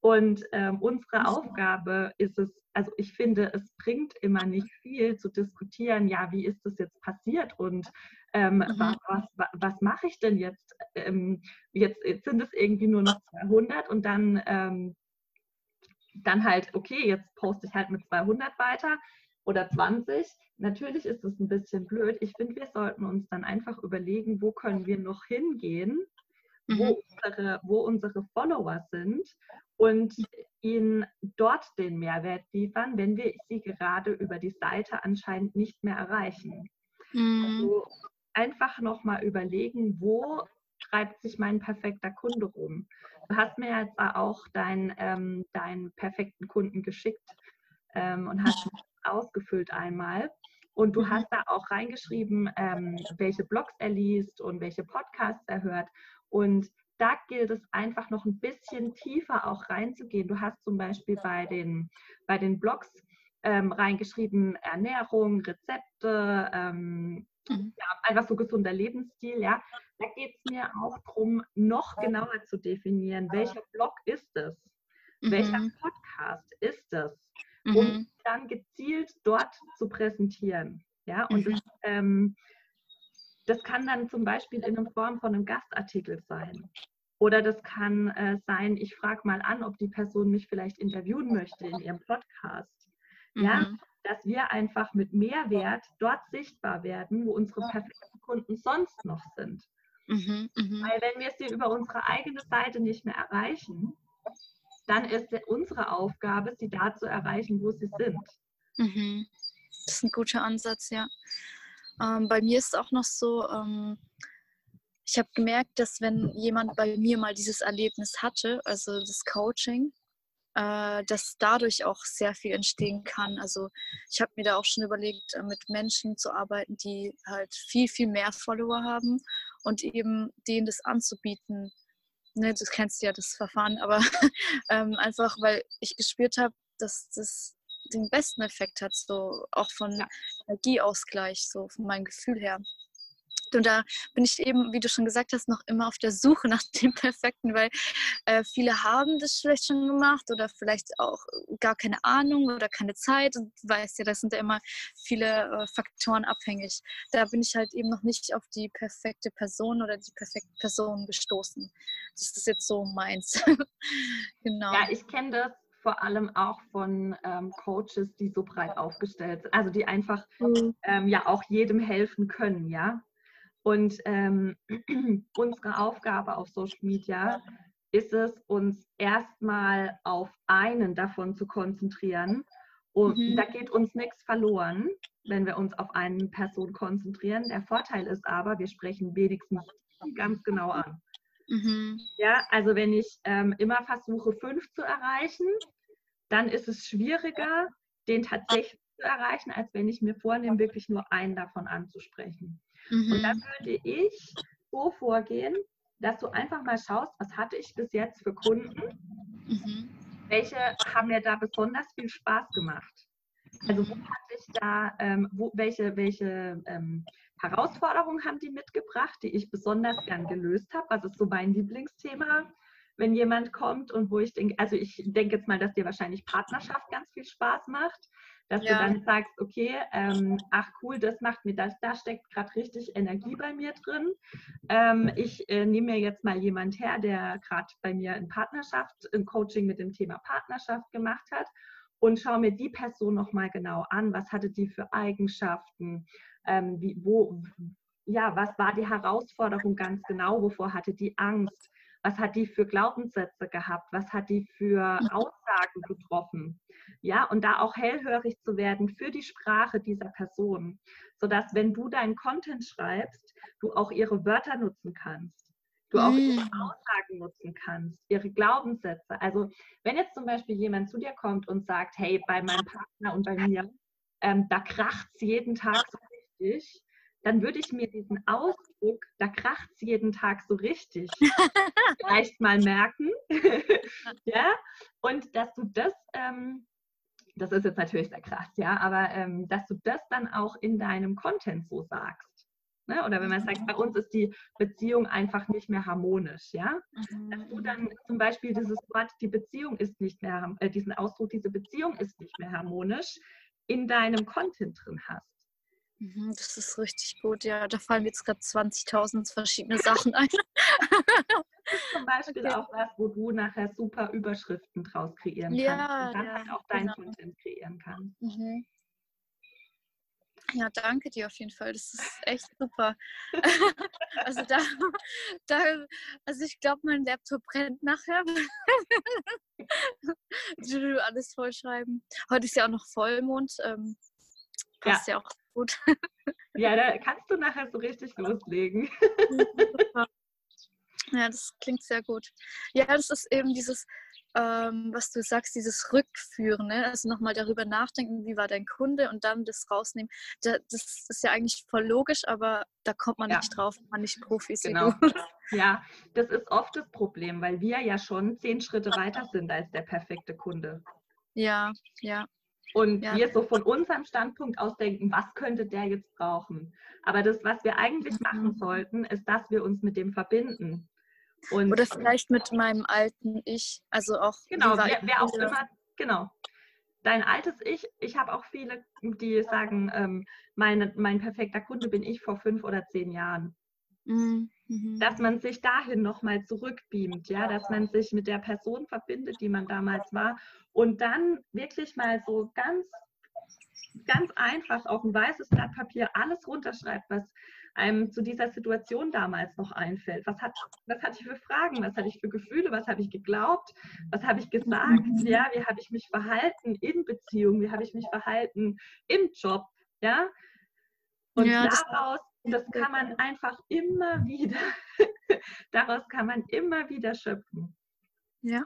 [SPEAKER 1] Und ähm, unsere Aufgabe ist es, also ich finde, es bringt immer nicht viel zu diskutieren, ja, wie ist das jetzt passiert und ähm, mhm. was, was, was mache ich denn jetzt? Ähm, jetzt? Jetzt sind es irgendwie nur noch 200 und dann, ähm, dann halt, okay, jetzt poste ich halt mit 200 weiter oder 20. Natürlich ist es ein bisschen blöd. Ich finde, wir sollten uns dann einfach überlegen, wo können wir noch hingehen, mhm. wo, unsere, wo unsere Follower sind und ihnen dort den Mehrwert liefern, wenn wir sie gerade über die Seite anscheinend nicht mehr erreichen. Mhm. Also einfach nochmal überlegen, wo treibt sich mein perfekter Kunde rum. Du hast mir jetzt auch deinen ähm, deinen perfekten Kunden geschickt ähm, und hast ausgefüllt einmal. Und du mhm. hast da auch reingeschrieben, ähm, welche Blogs er liest und welche Podcasts er hört. Und da gilt es einfach noch ein bisschen tiefer auch reinzugehen. Du hast zum Beispiel bei den, bei den Blogs ähm, reingeschrieben, Ernährung, Rezepte, ähm, mhm. ja, einfach so gesunder Lebensstil. Ja. Da geht es mir auch darum, noch genauer zu definieren, welcher Blog ist es, mhm. welcher Podcast ist es, mhm. um dann gezielt dort zu präsentieren. Ja, und das, mhm. ähm, das kann dann zum Beispiel in Form von einem Gastartikel sein. Oder das kann äh, sein, ich frage mal an, ob die Person mich vielleicht interviewen möchte in ihrem Podcast. Ja, mhm. dass wir einfach mit Mehrwert dort sichtbar werden, wo unsere perfekten Kunden sonst noch sind. Mhm, mh. Weil wenn wir sie über unsere eigene Seite nicht mehr erreichen, dann ist unsere Aufgabe, sie da zu erreichen, wo sie sind.
[SPEAKER 3] Mhm. Das ist ein guter Ansatz, ja. Ähm, bei mir ist auch noch so, ähm, ich habe gemerkt, dass wenn jemand bei mir mal dieses Erlebnis hatte, also das Coaching, äh, dass dadurch auch sehr viel entstehen kann. Also ich habe mir da auch schon überlegt, äh, mit Menschen zu arbeiten, die halt viel, viel mehr Follower haben und eben denen das anzubieten. Ne, du kennst ja das Verfahren, aber ähm, einfach, weil ich gespürt habe, dass das den besten Effekt hat, so auch von ja. Energieausgleich, so von meinem Gefühl her. Und da bin ich eben, wie du schon gesagt hast, noch immer auf der Suche nach dem Perfekten, weil äh, viele haben das vielleicht schon gemacht oder vielleicht auch gar keine Ahnung oder keine Zeit. Und du weißt ja, das sind ja immer viele äh, Faktoren abhängig. Da bin ich halt eben noch nicht auf die perfekte Person oder die perfekte Person gestoßen. Das ist jetzt so meins.
[SPEAKER 1] genau. Ja, ich kenne das vor allem auch von ähm, Coaches, die so breit aufgestellt sind, also die einfach mhm. ähm, ja auch jedem helfen können, ja. Und ähm, unsere Aufgabe auf Social Media ist es, uns erstmal auf einen davon zu konzentrieren. Und mhm. da geht uns nichts verloren, wenn wir uns auf eine Person konzentrieren. Der Vorteil ist aber, wir sprechen wenigstens ganz genau an. Mhm. Ja, also wenn ich ähm, immer versuche, fünf zu erreichen, dann ist es schwieriger, den tatsächlich zu erreichen, als wenn ich mir vornehme, wirklich nur einen davon anzusprechen. Mhm. Und dann würde ich so vorgehen, dass du einfach mal schaust, was hatte ich bis jetzt für Kunden? Mhm. Welche haben mir da besonders viel Spaß gemacht? Also wo hatte ich da, ähm, wo, welche, welche ähm, Herausforderungen haben die mitgebracht, die ich besonders gern gelöst habe? Was ist so mein Lieblingsthema, wenn jemand kommt und wo ich denke, also ich denke jetzt mal, dass dir wahrscheinlich Partnerschaft ganz viel Spaß macht dass ja. du dann sagst, okay, ähm, ach cool, das macht mir das, da steckt gerade richtig Energie bei mir drin. Ähm, ich äh, nehme mir jetzt mal jemand her, der gerade bei mir in Partnerschaft, im Coaching mit dem Thema Partnerschaft gemacht hat und schaue mir die Person nochmal genau an. Was hatte die für Eigenschaften? Ähm, wie, wo, ja, was war die Herausforderung ganz genau? Wovor hatte die Angst? Was hat die für Glaubenssätze gehabt? Was hat die für Aussagen getroffen? Ja, und da auch hellhörig zu werden für die Sprache dieser Person, sodass, wenn du deinen Content schreibst, du auch ihre Wörter nutzen kannst. Du auch ihre mm. Aussagen nutzen kannst, ihre Glaubenssätze. Also, wenn jetzt zum Beispiel jemand zu dir kommt und sagt, hey, bei meinem Partner und bei mir, ähm, da kracht es jeden Tag so richtig, dann würde ich mir diesen Ausdruck, da kracht es jeden Tag so richtig, vielleicht mal merken. ja, und dass du das, ähm, das ist jetzt natürlich sehr krass, ja, aber ähm, dass du das dann auch in deinem Content so sagst. Ne? Oder wenn man sagt, bei uns ist die Beziehung einfach nicht mehr harmonisch, ja, mhm. dass du dann zum Beispiel dieses Wort, die Beziehung ist nicht mehr, äh, diesen Ausdruck, diese Beziehung ist nicht mehr harmonisch, in deinem Content drin hast.
[SPEAKER 3] Mhm, das ist richtig gut, ja. Da fallen mir jetzt gerade 20.000 verschiedene Sachen ein.
[SPEAKER 1] Das ist zum Beispiel auch was, wo du nachher super Überschriften draus kreieren kannst. Ja, und dann ja, halt auch deinen genau. Content kreieren kannst. Mhm.
[SPEAKER 3] Ja, danke dir auf jeden Fall. Das ist echt super. also da, da, also ich glaube, mein Laptop brennt nachher. du alles vollschreiben. Heute ist ja auch noch Vollmond. Ähm, passt ja. ja auch gut.
[SPEAKER 1] ja, da kannst du nachher so richtig loslegen.
[SPEAKER 3] ja, das klingt sehr gut. Ja, das ist eben dieses ähm, was du sagst, dieses Rückführen, ne? also nochmal darüber nachdenken, wie war dein Kunde und dann das rausnehmen. Da, das ist ja eigentlich voll logisch, aber da kommt man ja. nicht drauf, wenn man nicht Profis
[SPEAKER 1] genau. Ja, das ist oft das Problem, weil wir ja schon zehn Schritte weiter sind als der perfekte Kunde.
[SPEAKER 3] Ja, ja.
[SPEAKER 1] Und ja. wir so von unserem Standpunkt aus denken, was könnte der jetzt brauchen? Aber das, was wir eigentlich machen mhm. sollten, ist, dass wir uns mit dem verbinden.
[SPEAKER 3] Und Oder vielleicht mit meinem alten Ich, also auch.
[SPEAKER 1] Genau, wer, wer auch immer, genau. Dein altes Ich, ich habe auch viele, die sagen, ähm, meine, mein perfekter Kunde bin ich vor fünf oder zehn Jahren. Mhm. Dass man sich dahin nochmal zurückbeamt, ja, dass man sich mit der Person verbindet, die man damals war und dann wirklich mal so ganz, ganz einfach auf ein weißes Blatt Papier alles runterschreibt, was einem zu dieser Situation damals noch einfällt. Was, hat, was hatte ich für Fragen? Was hatte ich für Gefühle? Was habe ich geglaubt? Was habe ich gesagt? Ja, wie habe ich mich verhalten in Beziehung? Wie habe ich mich verhalten im Job? Ja. Und ja, daraus, das kann man einfach immer wieder, daraus kann man immer wieder schöpfen.
[SPEAKER 3] Ja.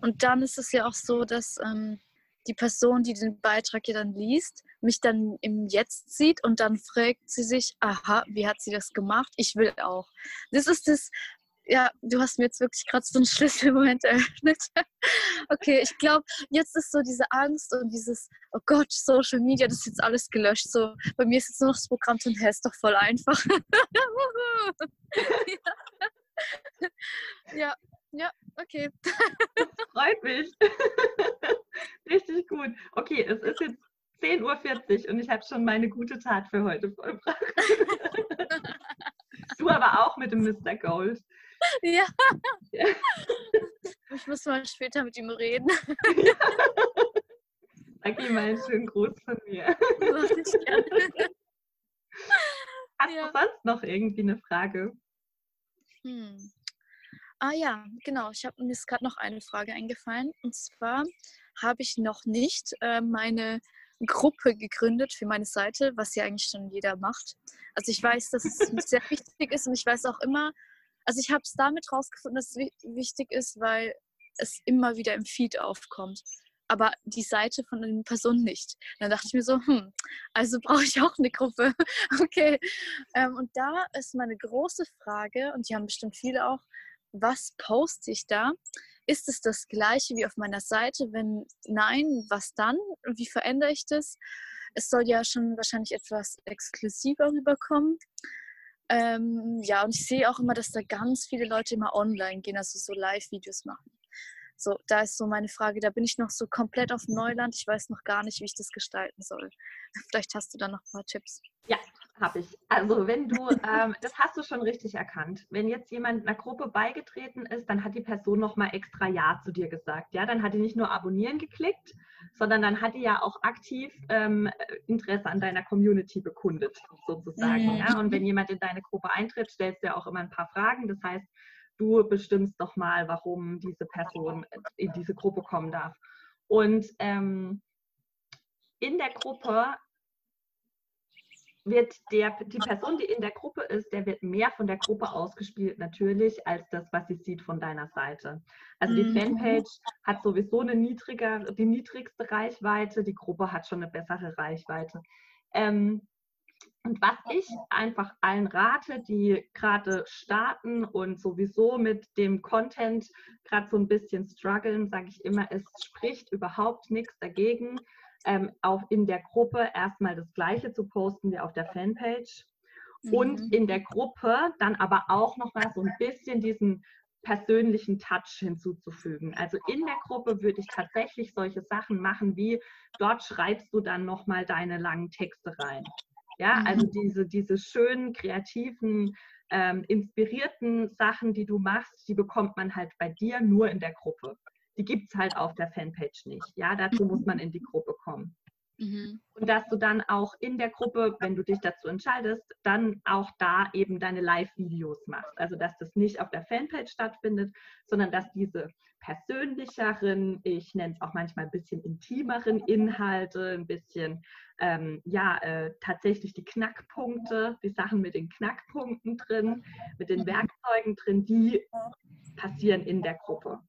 [SPEAKER 3] Und dann ist es ja auch so, dass ähm, die Person, die den Beitrag ja dann liest, mich dann im Jetzt sieht und dann fragt sie sich, aha, wie hat sie das gemacht? Ich will auch. Das ist das, ja, du hast mir jetzt wirklich gerade so einen Schlüsselmoment eröffnet. okay, ich glaube, jetzt ist so diese Angst und dieses, oh Gott, Social Media, das ist jetzt alles gelöscht. So, bei mir ist jetzt nur noch das Programm drin, hey, ist doch voll einfach. ja, ja, okay.
[SPEAKER 1] Das freut mich. Richtig gut. Okay, es ist jetzt 10.40 Uhr und ich habe schon meine gute Tat für heute vollbracht. du aber auch mit dem Mr. Gold.
[SPEAKER 3] Ja. ja. Ich muss mal später mit ihm reden. Ja.
[SPEAKER 1] Sag ihm mal einen schönen Gruß von mir. Mach ich gerne. Hast ja. du sonst noch irgendwie eine Frage?
[SPEAKER 3] Hm. Ah ja, genau. Ich habe mir ist gerade noch eine Frage eingefallen. Und zwar habe ich noch nicht äh, meine Gruppe gegründet für meine Seite, was ja eigentlich schon jeder macht. Also ich weiß, dass es sehr wichtig ist und ich weiß auch immer, also ich habe es damit rausgefunden, dass es wichtig ist, weil es immer wieder im Feed aufkommt. Aber die Seite von den Personen nicht. Dann dachte ich mir so, hm, also brauche ich auch eine Gruppe. okay. Ähm, und da ist meine große Frage, und die haben bestimmt viele auch, was poste ich da? Ist es das gleiche wie auf meiner Seite? Wenn nein, was dann? Wie verändere ich das? Es soll ja schon wahrscheinlich etwas exklusiver rüberkommen. Ähm, ja, und ich sehe auch immer, dass da ganz viele Leute immer online gehen, also so Live-Videos machen. So, da ist so meine Frage, da bin ich noch so komplett auf Neuland. Ich weiß noch gar nicht, wie ich das gestalten soll. Vielleicht hast du da noch ein paar Tipps.
[SPEAKER 1] Ja, habe ich. Also wenn du, ähm, das hast du schon richtig erkannt. Wenn jetzt jemand einer Gruppe beigetreten ist, dann hat die Person nochmal extra Ja zu dir gesagt. Ja, dann hat die nicht nur abonnieren geklickt, sondern dann hat die ja auch aktiv ähm, Interesse an deiner Community bekundet, sozusagen. Mhm. Ja, und wenn jemand in deine Gruppe eintritt, stellst du ja auch immer ein paar Fragen. Das heißt, du bestimmst doch mal, warum diese Person in diese Gruppe kommen darf. Und ähm, in der Gruppe wird der, die Person, die in der Gruppe ist, der wird mehr von der Gruppe ausgespielt natürlich, als das, was sie sieht von deiner Seite. Also die mhm. Fanpage hat sowieso eine niedriger, die niedrigste Reichweite, die Gruppe hat schon eine bessere Reichweite. Ähm, und was ich einfach allen rate, die gerade starten und sowieso mit dem Content gerade so ein bisschen strugglen, sage ich immer, es spricht überhaupt nichts dagegen, ähm, auch in der Gruppe erstmal das Gleiche zu posten wie auf der Fanpage. Mhm. Und in der Gruppe dann aber auch nochmal so ein bisschen diesen persönlichen Touch hinzuzufügen. Also in der Gruppe würde ich tatsächlich solche Sachen machen, wie dort schreibst du dann nochmal deine langen Texte rein. Ja, mhm. also diese, diese schönen, kreativen, ähm, inspirierten Sachen, die du machst, die bekommt man halt bei dir nur in der Gruppe die gibt es halt auf der Fanpage nicht. Ja, dazu muss man in die Gruppe kommen. Mhm. Und dass du dann auch in der Gruppe, wenn du dich dazu entscheidest, dann auch da eben deine Live-Videos machst. Also dass das nicht auf der Fanpage stattfindet, sondern dass diese persönlicheren, ich nenne es auch manchmal ein bisschen intimeren Inhalte, ein bisschen, ähm, ja, äh, tatsächlich die Knackpunkte, die Sachen mit den Knackpunkten drin, mit den mhm. Werkzeugen drin, die passieren in der Gruppe.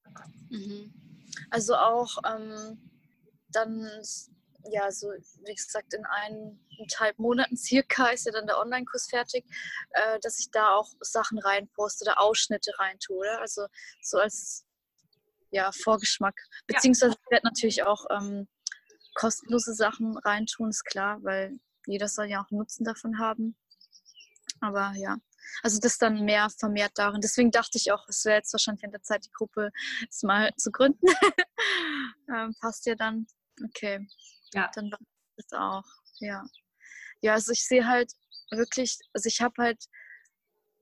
[SPEAKER 3] Mhm. Also auch ähm, dann, ja, so wie gesagt, in eineinhalb Monaten circa ist ja dann der Online-Kurs fertig, äh, dass ich da auch Sachen reinposte oder Ausschnitte reintue. Also so als ja, Vorgeschmack. Beziehungsweise ja. ich werde natürlich auch ähm, kostenlose Sachen reintun, ist klar, weil jeder soll ja auch Nutzen davon haben. Aber ja, also das dann mehr vermehrt darin. Deswegen dachte ich auch, es wäre jetzt wahrscheinlich an der Zeit, die Gruppe jetzt mal zu gründen. ähm, passt ja dann. Okay. Ja. Dann war das auch. Ja. Ja, also ich sehe halt wirklich, also ich habe halt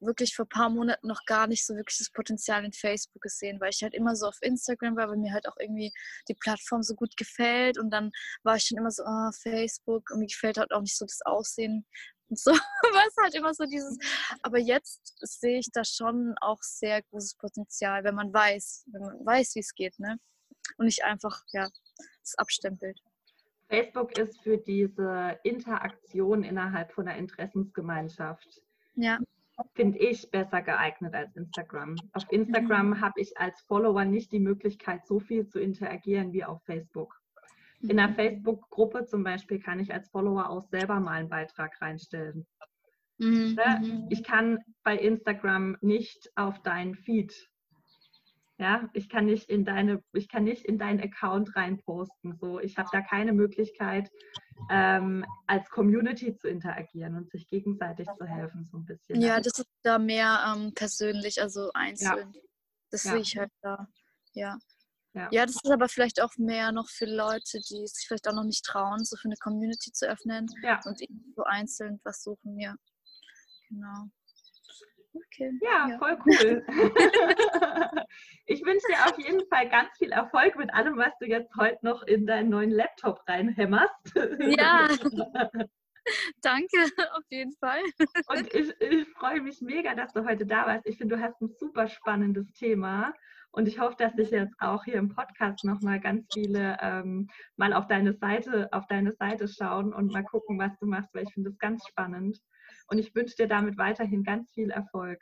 [SPEAKER 3] wirklich vor ein paar Monaten noch gar nicht so wirklich das Potenzial in Facebook gesehen, weil ich halt immer so auf Instagram war, weil mir halt auch irgendwie die Plattform so gut gefällt und dann war ich schon immer so, oh, Facebook und mir gefällt halt auch nicht so das Aussehen und so, war es halt immer so dieses, aber jetzt sehe ich da schon auch sehr großes Potenzial, wenn man weiß, wenn man weiß, wie es geht, ne? Und nicht einfach, ja, es abstempelt.
[SPEAKER 1] Facebook ist für diese Interaktion innerhalb von der Interessensgemeinschaft
[SPEAKER 3] ja
[SPEAKER 1] finde ich, besser geeignet als Instagram. Auf Instagram mhm. habe ich als Follower nicht die Möglichkeit, so viel zu interagieren wie auf Facebook. In einer mhm. Facebook-Gruppe zum Beispiel kann ich als Follower auch selber mal einen Beitrag reinstellen. Mhm. Ne? mhm. Ich kann bei Instagram nicht auf deinen Feed. Ja, ich kann nicht in deine, ich kann nicht in deinen Account reinposten. So, ich habe da keine Möglichkeit, ähm, als Community zu interagieren und sich gegenseitig zu helfen, so ein bisschen.
[SPEAKER 3] Ja, das ist da mehr ähm, persönlich, also einzeln. Ja. Das ja. sehe ich halt da. Ja. ja. Ja, das ist aber vielleicht auch mehr noch für Leute, die sich vielleicht auch noch nicht trauen, so für eine Community zu öffnen
[SPEAKER 1] ja.
[SPEAKER 3] und so einzeln was suchen, ja. Genau.
[SPEAKER 1] Okay. Ja, ja, voll cool. ich wünsche dir auf jeden Fall ganz viel Erfolg mit allem, was du jetzt heute noch in deinen neuen Laptop reinhämmerst.
[SPEAKER 3] Ja. Danke, auf jeden Fall.
[SPEAKER 1] Und ich, ich freue mich mega, dass du heute da warst. Ich finde, du hast ein super spannendes Thema. Und ich hoffe, dass sich jetzt auch hier im Podcast nochmal ganz viele ähm, mal auf deine Seite, auf deine Seite schauen und mal gucken, was du machst, weil ich finde es ganz spannend. Und ich wünsche dir damit weiterhin ganz viel Erfolg.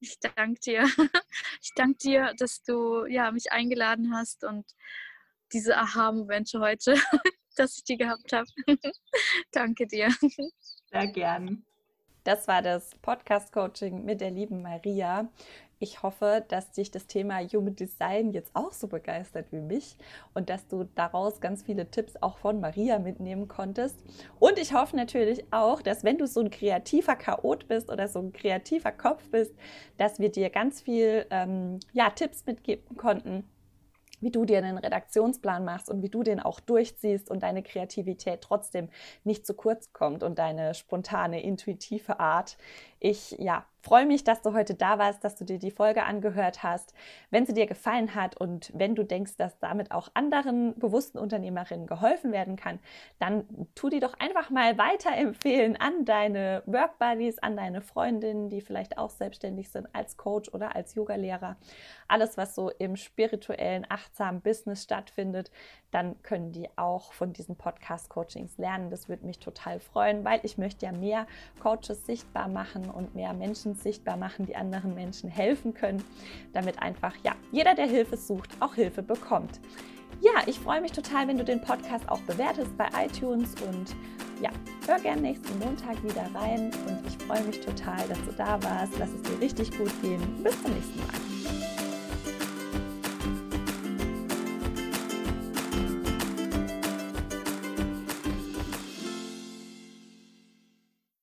[SPEAKER 3] Ich danke dir. Ich danke dir, dass du ja, mich eingeladen hast und diese Aha-Momente heute, dass ich die gehabt habe. danke dir.
[SPEAKER 1] Sehr gern.
[SPEAKER 4] Das war das Podcast-Coaching mit der lieben Maria. Ich hoffe, dass dich das Thema Human Design jetzt auch so begeistert wie mich und dass du daraus ganz viele Tipps auch von Maria mitnehmen konntest. Und ich hoffe natürlich auch, dass wenn du so ein kreativer Chaot bist oder so ein kreativer Kopf bist, dass wir dir ganz viel ähm, ja, Tipps mitgeben konnten, wie du dir einen Redaktionsplan machst und wie du den auch durchziehst und deine Kreativität trotzdem nicht zu kurz kommt und deine spontane, intuitive Art. Ich ja, freue mich, dass du heute da warst, dass du dir die Folge angehört hast. Wenn sie dir gefallen hat und wenn du denkst, dass damit auch anderen bewussten Unternehmerinnen geholfen werden kann, dann tu die doch einfach mal weiterempfehlen an deine Workbuddies, an deine Freundinnen, die vielleicht auch selbstständig sind als Coach oder als Yogalehrer. Alles, was so im spirituellen, achtsamen Business stattfindet, dann können die auch von diesen Podcast-Coachings lernen. Das würde mich total freuen, weil ich möchte ja mehr Coaches sichtbar machen und mehr Menschen sichtbar machen, die anderen Menschen helfen können, damit einfach ja jeder, der Hilfe sucht, auch Hilfe bekommt. Ja, ich freue mich total, wenn du den Podcast auch bewertest bei iTunes und ja, hör gerne nächsten Montag wieder rein und ich freue mich total, dass du da warst. Lass es dir richtig gut gehen. Bis zum nächsten Mal.